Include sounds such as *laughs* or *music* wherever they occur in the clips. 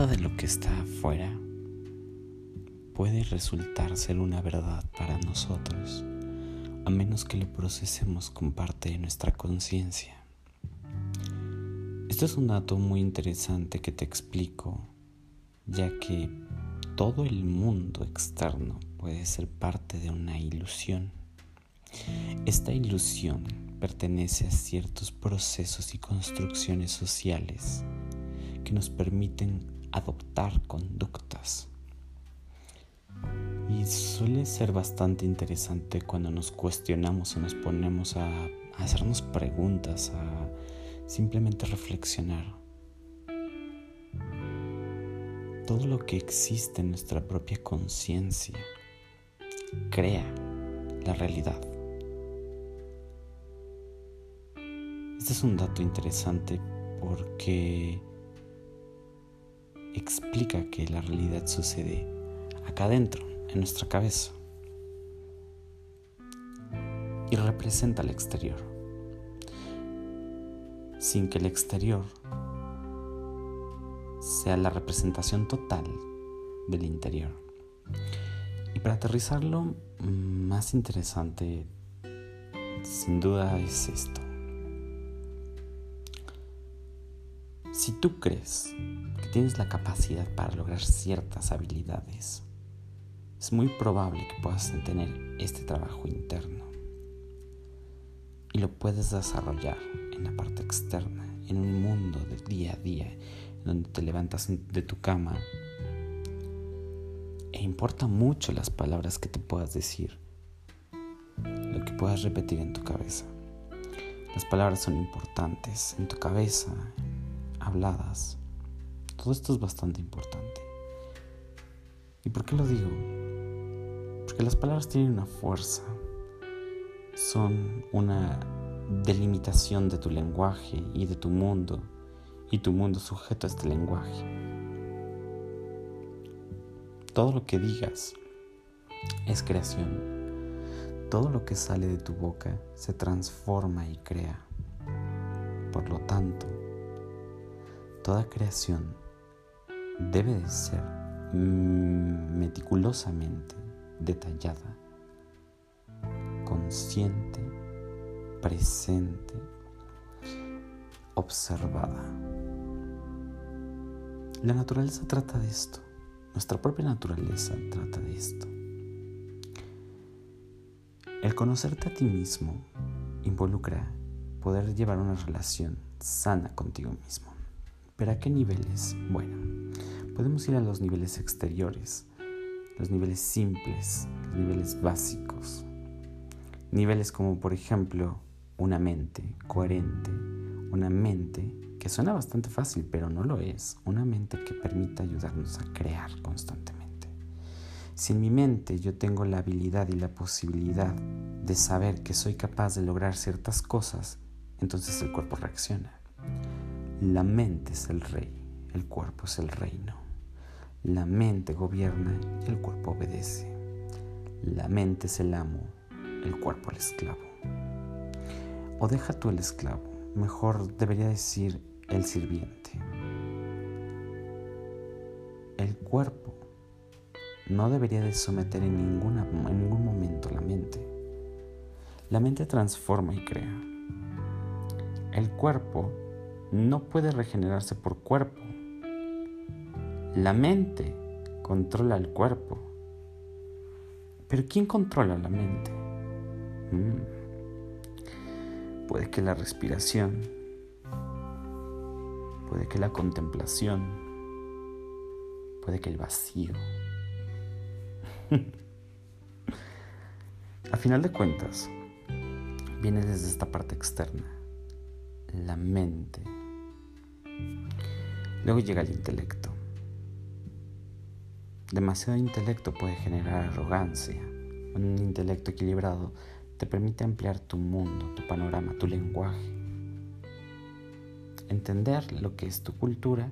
De lo que está afuera puede resultar ser una verdad para nosotros, a menos que lo procesemos con parte de nuestra conciencia. Esto es un dato muy interesante que te explico, ya que todo el mundo externo puede ser parte de una ilusión. Esta ilusión pertenece a ciertos procesos y construcciones sociales que nos permiten adoptar conductas. Y suele ser bastante interesante cuando nos cuestionamos o nos ponemos a, hacernos preguntas, a simplemente reflexionar. Todo lo que existe en nuestra propia conciencia crea la realidad. Este es un dato interesante porque explica que la realidad sucede acá adentro, en nuestra cabeza, y representa el exterior, sin que el exterior sea la representación total del interior. Y para aterrizarlo, más interesante, sin duda, es esto. Si tú crees que tienes la capacidad para lograr ciertas habilidades, es muy probable que puedas tener este trabajo interno y lo puedes desarrollar en la parte externa, en un mundo de día a día, donde te levantas de tu cama e importa mucho las palabras que te puedas decir, lo que puedas repetir en tu cabeza. Las palabras son importantes en tu cabeza, habladas. Todo esto es bastante importante. ¿Y por qué lo digo? Porque las palabras tienen una fuerza. Son una delimitación de tu lenguaje y de tu mundo. Y tu mundo sujeto a este lenguaje. Todo lo que digas es creación. Todo lo que sale de tu boca se transforma y crea. Por lo tanto, Toda creación debe de ser meticulosamente detallada, consciente, presente, observada. La naturaleza trata de esto, nuestra propia naturaleza trata de esto. El conocerte a ti mismo involucra poder llevar una relación sana contigo mismo. ¿Pero a qué niveles? Bueno, podemos ir a los niveles exteriores, los niveles simples, los niveles básicos. Niveles como por ejemplo una mente coherente, una mente que suena bastante fácil, pero no lo es, una mente que permita ayudarnos a crear constantemente. Si en mi mente yo tengo la habilidad y la posibilidad de saber que soy capaz de lograr ciertas cosas, entonces el cuerpo reacciona. La mente es el rey, el cuerpo es el reino. La mente gobierna y el cuerpo obedece. La mente es el amo, el cuerpo el esclavo. O deja tú el esclavo, mejor debería decir el sirviente. El cuerpo no debería de someter en, ningún momento la mente. La mente transforma y crea. El cuerpo no puede regenerarse por cuerpo. La mente controla el cuerpo. Pero ¿quién controla la mente? Mm. Puede que la respiración, puede que la contemplación, puede que el vacío. *laughs* A final de cuentas, viene desde esta parte externa, la mente Luego llega el intelecto. Demasiado intelecto puede generar arrogancia. Un intelecto equilibrado te permite ampliar tu mundo, tu panorama, tu lenguaje. Entender lo que es tu cultura,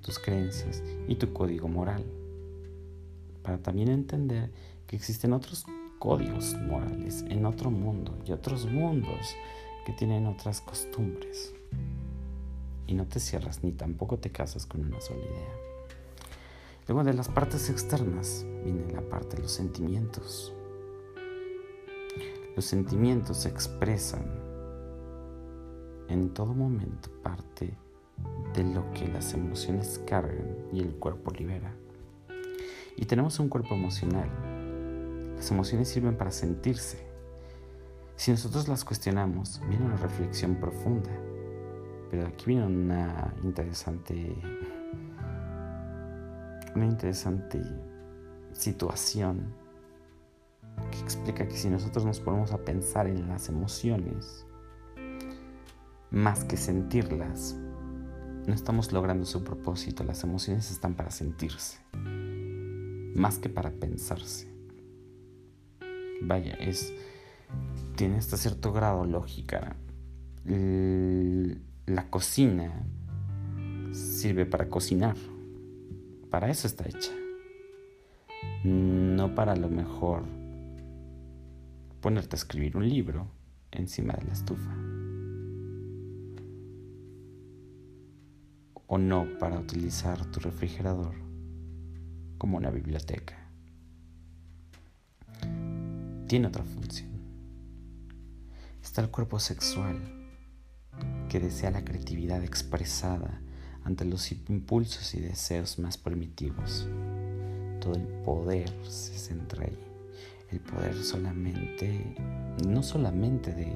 tus creencias y tu código moral. Para también entender que existen otros códigos morales en otro mundo y otros mundos que tienen otras costumbres y no te cierras ni tampoco te casas con una sola idea. Luego de las partes externas viene la parte de los sentimientos. Los sentimientos se expresan en todo momento parte de lo que las emociones cargan y el cuerpo libera. Y tenemos un cuerpo emocional. Las emociones sirven para sentirse. Si nosotros las cuestionamos, viene una reflexión profunda. Pero aquí viene una interesante una interesante situación que explica que si nosotros nos ponemos a pensar en las emociones, más que sentirlas, no estamos logrando su propósito. Las emociones están para sentirse, más que para pensarse. Vaya, es tiene hasta cierto grado lógica. La cocina sirve para cocinar. Para eso está hecha. No para lo mejor ponerte a escribir un libro encima de la estufa. O no para utilizar tu refrigerador como una biblioteca. Tiene otra función. Está el cuerpo sexual que desea la creatividad expresada ante los impulsos y deseos más primitivos. Todo el poder se centra ahí el poder solamente, no solamente de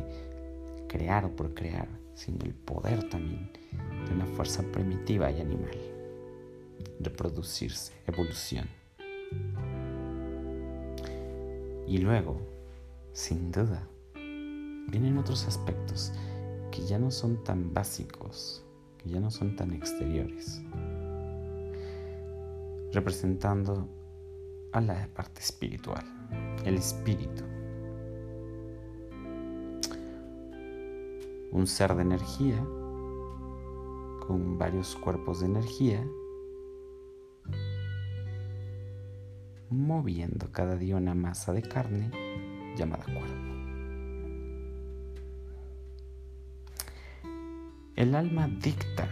crear o por crear, sino el poder también de una fuerza primitiva y animal, reproducirse, evolución. Y luego, sin duda, vienen otros aspectos que ya no son tan básicos, que ya no son tan exteriores, representando a la parte espiritual el espíritu. Un ser de energía con varios cuerpos de energía moviendo cada día una masa de carne llamada cuerpo. El alma dicta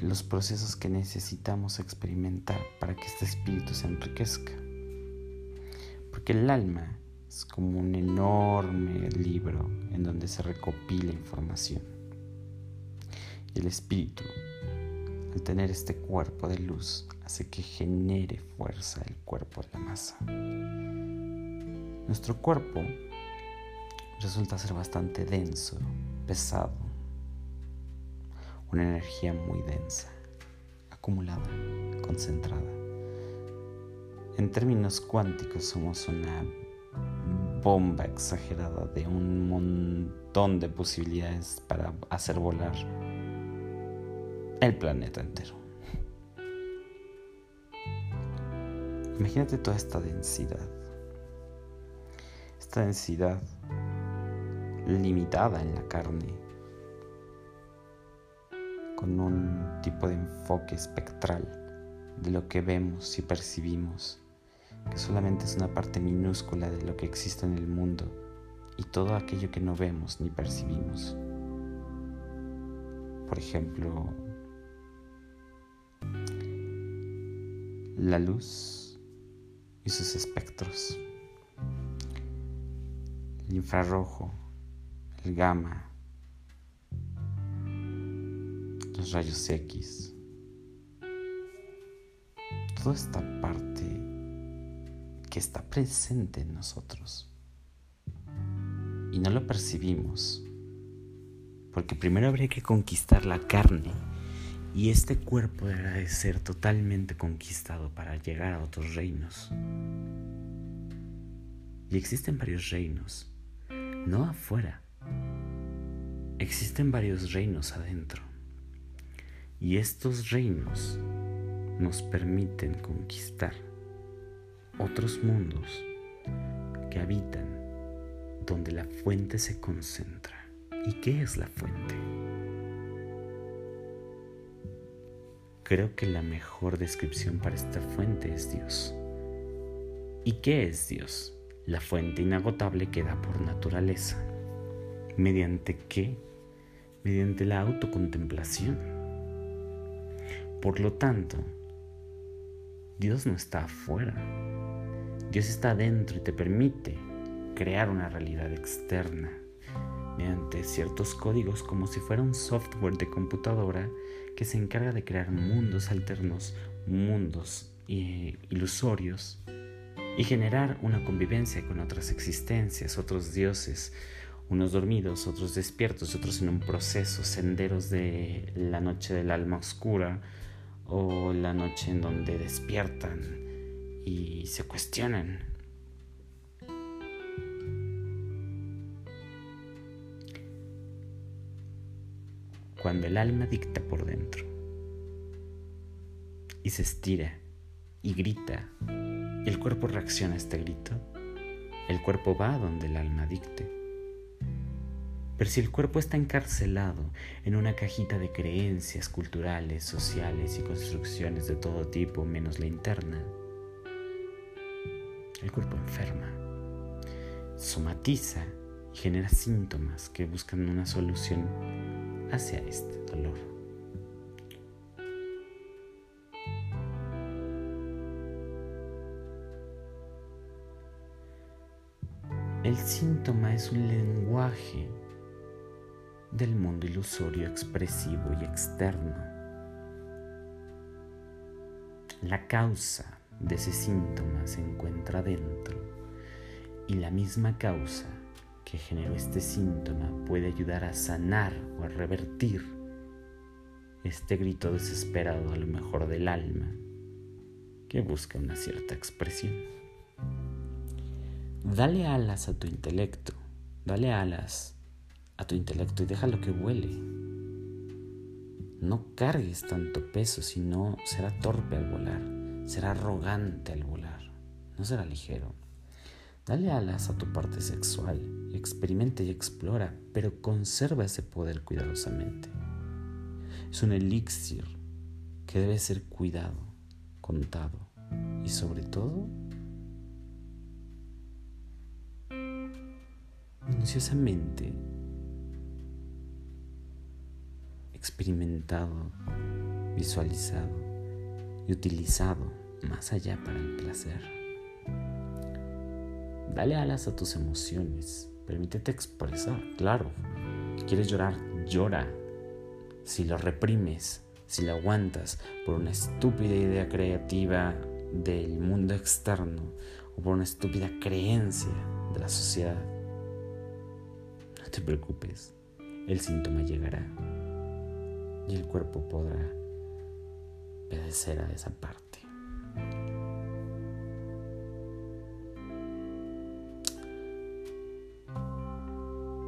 los procesos que necesitamos experimentar para que este espíritu se enriquezca. Porque el alma es como un enorme libro en donde se recopila información. Y el espíritu, al tener este cuerpo de luz, hace que genere fuerza el cuerpo de la masa. Nuestro cuerpo resulta ser bastante denso, pesado, una energía muy densa, acumulada, concentrada. En términos cuánticos somos una bomba exagerada de un montón de posibilidades para hacer volar el planeta entero. Imagínate toda esta densidad. Esta densidad limitada en la carne, con un tipo de enfoque espectral de lo que vemos y percibimos que solamente es una parte minúscula de lo que existe en el mundo y todo aquello que no vemos ni percibimos. Por ejemplo, la luz y sus espectros, el infrarrojo, el gamma, los rayos X, toda esta parte que está presente en nosotros. Y no lo percibimos, porque primero habría que conquistar la carne y este cuerpo deberá de ser totalmente conquistado para llegar a otros reinos. Y existen varios reinos, no afuera, existen varios reinos adentro. Y estos reinos nos permiten conquistar otros mundos que habitan donde la fuente se concentra. ¿Y qué es la fuente? Creo que la mejor descripción para esta fuente es Dios. ¿Y qué es Dios? La fuente inagotable que da por naturaleza. ¿Mediante qué? Mediante la autocontemplación. Por lo tanto, Dios no está afuera. Dios está dentro y te permite crear una realidad externa mediante ciertos códigos como si fuera un software de computadora que se encarga de crear mundos alternos, mundos eh, ilusorios y generar una convivencia con otras existencias, otros dioses, unos dormidos, otros despiertos, otros en un proceso, senderos de la noche del alma oscura o la noche en donde despiertan y se cuestionan. Cuando el alma dicta por dentro y se estira y grita y el cuerpo reacciona a este grito, el cuerpo va donde el alma dicte. Pero si el cuerpo está encarcelado en una cajita de creencias culturales, sociales y construcciones de todo tipo menos la interna, el cuerpo enferma, somatiza y genera síntomas que buscan una solución hacia este dolor. El síntoma es un lenguaje del mundo ilusorio expresivo y externo. La causa de ese síntoma se encuentra dentro y la misma causa que generó este síntoma puede ayudar a sanar o a revertir este grito desesperado a lo mejor del alma que busca una cierta expresión. Dale alas a tu intelecto, dale alas a tu intelecto y déjalo que vuele. No cargues tanto peso, si no será torpe al volar, será arrogante al volar, no será ligero. Dale alas a tu parte sexual, experimenta y explora, pero conserva ese poder cuidadosamente. Es un elixir que debe ser cuidado, contado y sobre todo minuciosamente experimentado, visualizado y utilizado más allá para el placer. Dale alas a tus emociones, permítete expresar, claro. ¿Quieres llorar? Llora. Si lo reprimes, si lo aguantas por una estúpida idea creativa del mundo externo o por una estúpida creencia de la sociedad, no te preocupes, el síntoma llegará y el cuerpo podrá obedecer a esa parte.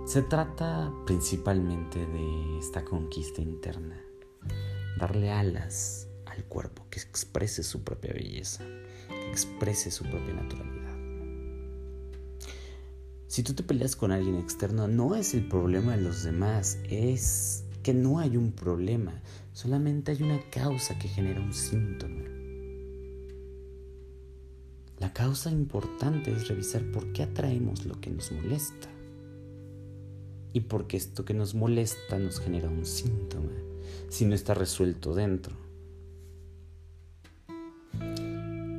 Se trata principalmente de esta conquista interna, darle alas al cuerpo que exprese su propia belleza, que exprese su propia naturalidad. Si tú te peleas con alguien externo, no es el problema de los demás, es que no hay un problema, solamente hay una causa que genera un síntoma. La causa importante es revisar por qué atraemos lo que nos molesta y por qué esto que nos molesta nos genera un síntoma si no está resuelto dentro.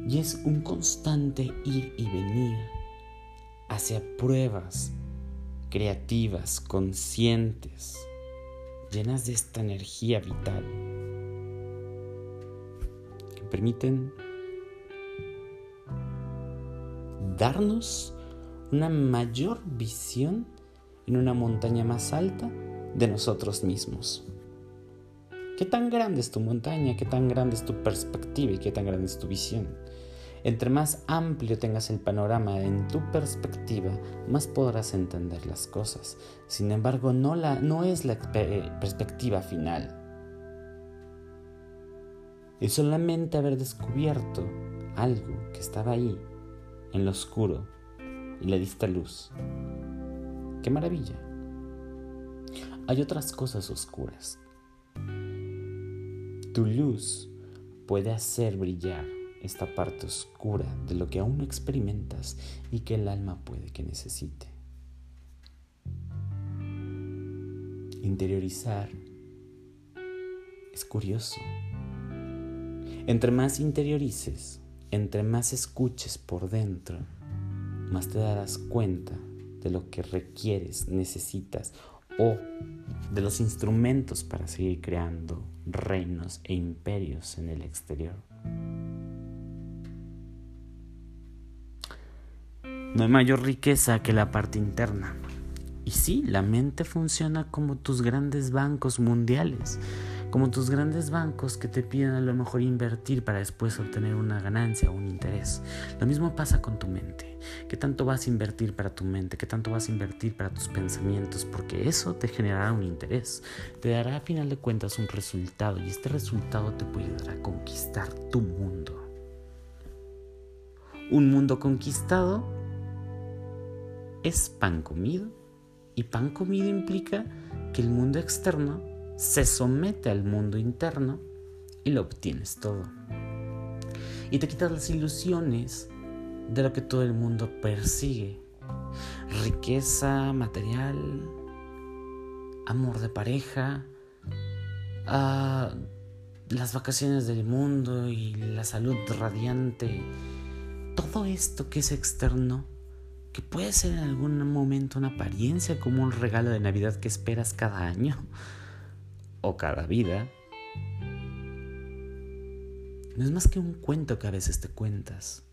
Y es un constante ir y venir hacia pruebas creativas, conscientes, llenas de esta energía vital que permiten darnos una mayor visión en una montaña más alta de nosotros mismos. ¿Qué tan grande es tu montaña? ¿Qué tan grande es tu perspectiva? ¿Y qué tan grande es tu visión? Entre más amplio tengas el panorama en tu perspectiva, más podrás entender las cosas. Sin embargo, no, la, no es la eh, perspectiva final. Es solamente haber descubierto algo que estaba ahí, en lo oscuro, y le diste luz. ¡Qué maravilla! Hay otras cosas oscuras. Tu luz puede hacer brillar esta parte oscura de lo que aún no experimentas y que el alma puede que necesite. Interiorizar es curioso. Entre más interiorices, entre más escuches por dentro, más te darás cuenta de lo que requieres, necesitas o de los instrumentos para seguir creando reinos e imperios en el exterior. No hay mayor riqueza que la parte interna. Y sí, la mente funciona como tus grandes bancos mundiales como tus grandes bancos que te piden a lo mejor invertir para después obtener una ganancia o un interés. Lo mismo pasa con tu mente. ¿Qué tanto vas a invertir para tu mente? ¿Qué tanto vas a invertir para tus pensamientos? Porque eso te generará un interés. Te dará a final de cuentas un resultado y este resultado te puede ayudar a conquistar tu mundo. Un mundo conquistado es pan comido y pan comido implica que el mundo externo se somete al mundo interno y lo obtienes todo. Y te quitas las ilusiones de lo que todo el mundo persigue. Riqueza material, amor de pareja, ah, las vacaciones del mundo y la salud radiante. Todo esto que es externo, que puede ser en algún momento una apariencia como un regalo de Navidad que esperas cada año o cada vida, no es más que un cuento que a veces te cuentas.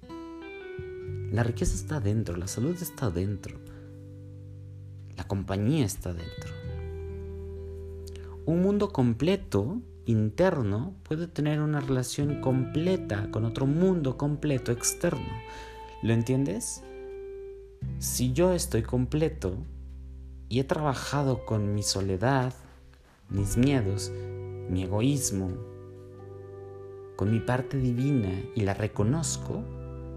La riqueza está dentro, la salud está dentro, la compañía está dentro. Un mundo completo, interno, puede tener una relación completa con otro mundo completo externo. ¿Lo entiendes? Si yo estoy completo y he trabajado con mi soledad, mis miedos, mi egoísmo, con mi parte divina y la reconozco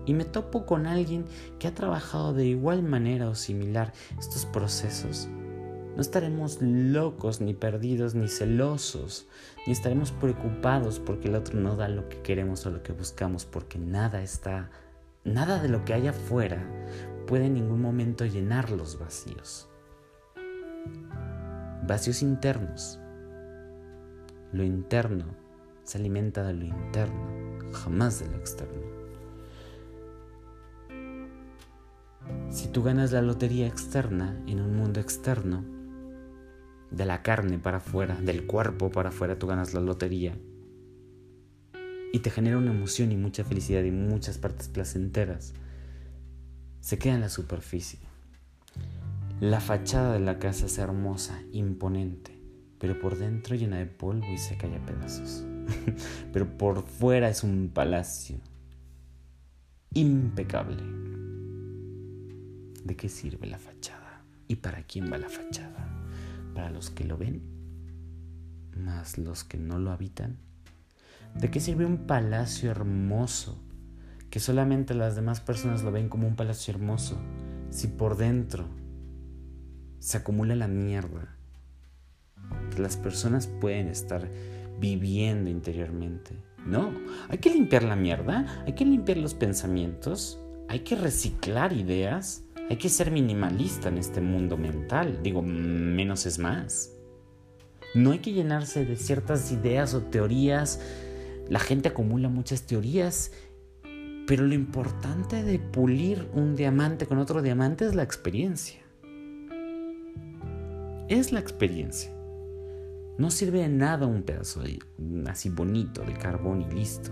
y me topo con alguien que ha trabajado de igual manera o similar estos procesos, no estaremos locos, ni perdidos, ni celosos, ni estaremos preocupados porque el otro no da lo que queremos o lo que buscamos, porque nada está, nada de lo que hay afuera puede en ningún momento llenar los vacíos. Vacíos internos, lo interno se alimenta de lo interno, jamás de lo externo. Si tú ganas la lotería externa en un mundo externo, de la carne para afuera, del cuerpo para afuera, tú ganas la lotería y te genera una emoción y mucha felicidad y muchas partes placenteras, se queda en la superficie. La fachada de la casa es hermosa, imponente pero por dentro llena de polvo y se cae a pedazos. *laughs* pero por fuera es un palacio impecable. ¿De qué sirve la fachada? ¿Y para quién va la fachada? ¿Para los que lo ven? ¿Más los que no lo habitan? ¿De qué sirve un palacio hermoso que solamente las demás personas lo ven como un palacio hermoso si por dentro se acumula la mierda las personas pueden estar viviendo interiormente. No, hay que limpiar la mierda, hay que limpiar los pensamientos, hay que reciclar ideas, hay que ser minimalista en este mundo mental. Digo, menos es más. No hay que llenarse de ciertas ideas o teorías. La gente acumula muchas teorías, pero lo importante de pulir un diamante con otro diamante es la experiencia. Es la experiencia. No sirve de nada un pedazo así bonito de carbón y listo.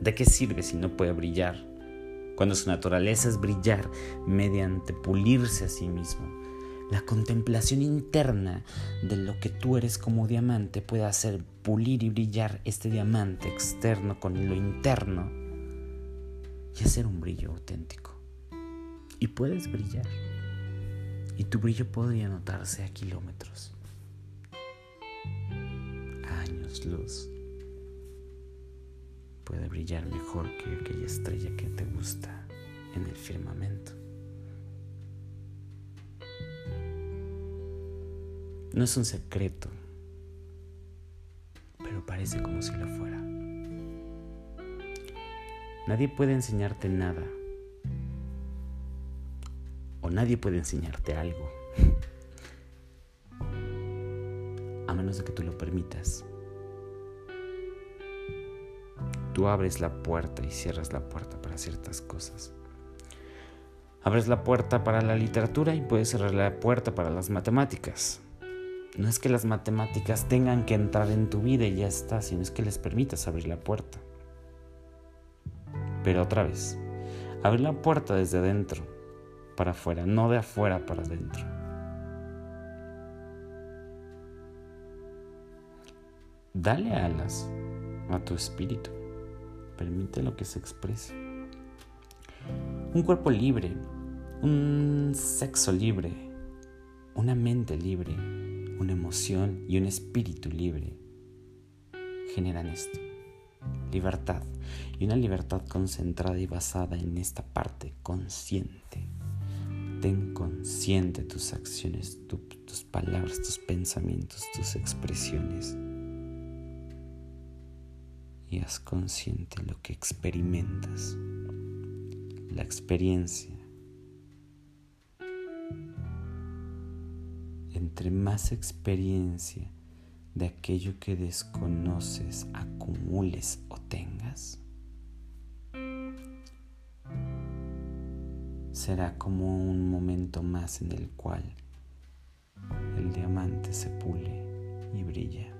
¿De qué sirve si no puede brillar? Cuando su naturaleza es brillar mediante pulirse a sí mismo. La contemplación interna de lo que tú eres como diamante puede hacer pulir y brillar este diamante externo con lo interno y hacer un brillo auténtico. Y puedes brillar. Y tu brillo podría notarse a kilómetros luz puede brillar mejor que aquella estrella que te gusta en el firmamento. No es un secreto, pero parece como si lo fuera. Nadie puede enseñarte nada, o nadie puede enseñarte algo, a menos de que tú lo permitas. tú abres la puerta y cierras la puerta para ciertas cosas. Abres la puerta para la literatura y puedes cerrar la puerta para las matemáticas. No es que las matemáticas tengan que entrar en tu vida y ya está, sino es que les permitas abrir la puerta. Pero otra vez, abrir la puerta desde dentro para afuera, no de afuera para adentro. Dale alas a tu espíritu. Permite lo que se exprese. Un cuerpo libre, un sexo libre, una mente libre, una emoción y un espíritu libre generan esto. Libertad. Y una libertad concentrada y basada en esta parte consciente. Ten consciente tus acciones, tus palabras, tus pensamientos, tus expresiones. Y haz consciente lo que experimentas. La experiencia entre más experiencia de aquello que desconoces acumules o tengas, será como un momento más en el cual el diamante se pule y brilla.